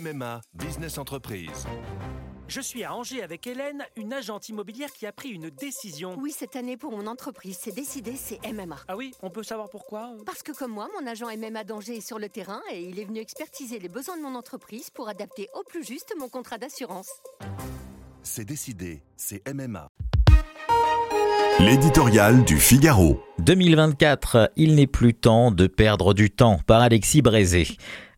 MMA Business Entreprise. Je suis à Angers avec Hélène, une agente immobilière qui a pris une décision. Oui, cette année pour mon entreprise, c'est décidé, c'est MMA. Ah oui, on peut savoir pourquoi? Parce que comme moi, mon agent MMA d'Angers est sur le terrain et il est venu expertiser les besoins de mon entreprise pour adapter au plus juste mon contrat d'assurance. C'est décidé, c'est MMA. L'éditorial du Figaro. 2024, il n'est plus temps de perdre du temps par Alexis Brézé.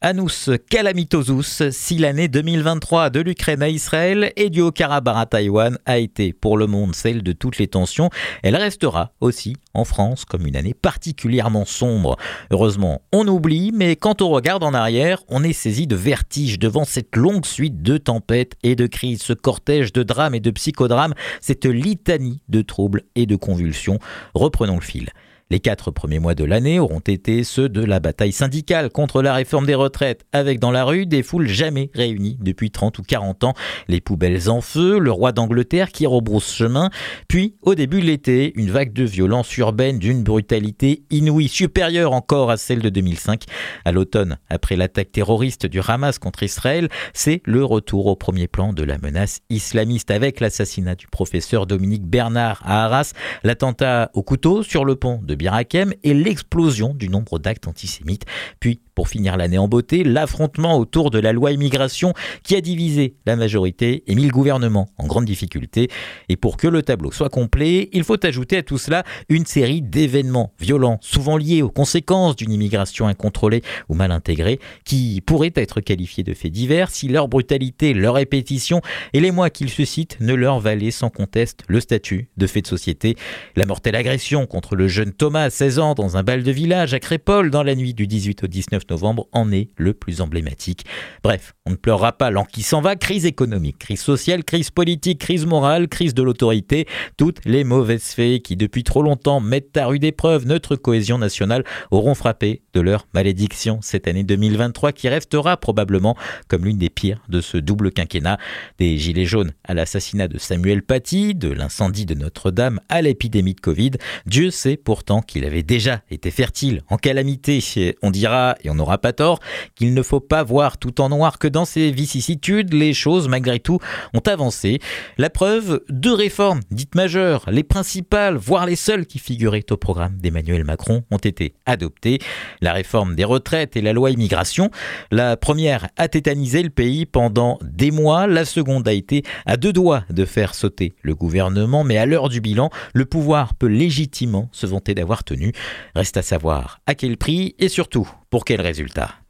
Anous Calamitosus, si l'année 2023 de l'Ukraine à Israël et du Haut-Karabakh à Taïwan a été pour le monde celle de toutes les tensions, elle restera aussi en France comme une année particulièrement sombre. Heureusement, on oublie, mais quand on regarde en arrière, on est saisi de vertige devant cette longue suite de tempêtes et de crises, ce cortège de drames et de psychodrames, cette litanie de troubles et de convulsions. Reprenons le fil. Les quatre premiers mois de l'année auront été ceux de la bataille syndicale contre la réforme des retraites, avec dans la rue des foules jamais réunies depuis 30 ou 40 ans, les poubelles en feu, le roi d'Angleterre qui rebrousse chemin, puis au début de l'été, une vague de violence urbaine d'une brutalité inouïe, supérieure encore à celle de 2005. À l'automne, après l'attaque terroriste du Hamas contre Israël, c'est le retour au premier plan de la menace islamiste avec l'assassinat du professeur Dominique Bernard à Arras, l'attentat au couteau sur le pont de Et l'explosion du nombre d'actes antisémites. Puis, pour finir l'année en beauté, l'affrontement autour de la loi immigration qui a divisé la majorité et mis le gouvernement en grande difficulté. Et pour que le tableau soit complet, il faut ajouter à tout cela une série d'événements violents, souvent liés aux conséquences d'une immigration incontrôlée ou mal intégrée, qui pourraient être qualifiés de faits divers si leur brutalité, leur répétition et les mois qu'ils suscitent ne leur valaient sans conteste le statut de fait de société. La mortelle agression contre le jeune Thomas, 16 ans, dans un bal de village à Crépole dans la nuit du 18 au 19 novembre en est le plus emblématique. Bref, on ne pleurera pas l'an qui s'en va. Crise économique, crise sociale, crise politique, crise morale, crise de l'autorité. Toutes les mauvaises faits qui depuis trop longtemps mettent à rude épreuve notre cohésion nationale auront frappé de leur malédiction cette année 2023 qui restera probablement comme l'une des pires de ce double quinquennat. Des gilets jaunes à l'assassinat de Samuel Paty, de l'incendie de Notre-Dame à l'épidémie de Covid. Dieu sait pourtant qu'il avait déjà été fertile en calamité. On dira, et on n'aura pas tort, qu'il ne faut pas voir tout en noir que dans ces vicissitudes, les choses, malgré tout, ont avancé. La preuve, deux réformes dites majeures, les principales, voire les seules qui figuraient au programme d'Emmanuel Macron, ont été adoptées. La réforme des retraites et la loi immigration. La première a tétanisé le pays pendant des mois, la seconde a été à deux doigts de faire sauter le gouvernement, mais à l'heure du bilan, le pouvoir peut légitimement se vanter tenu. Reste à savoir à quel prix et surtout pour quel résultat.